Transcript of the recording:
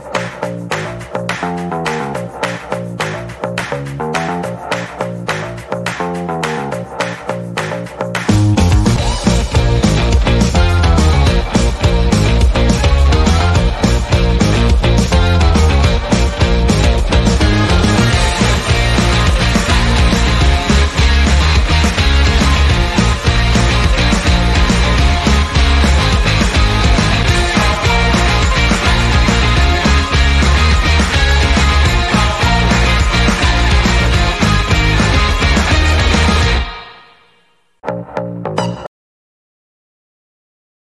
Bye.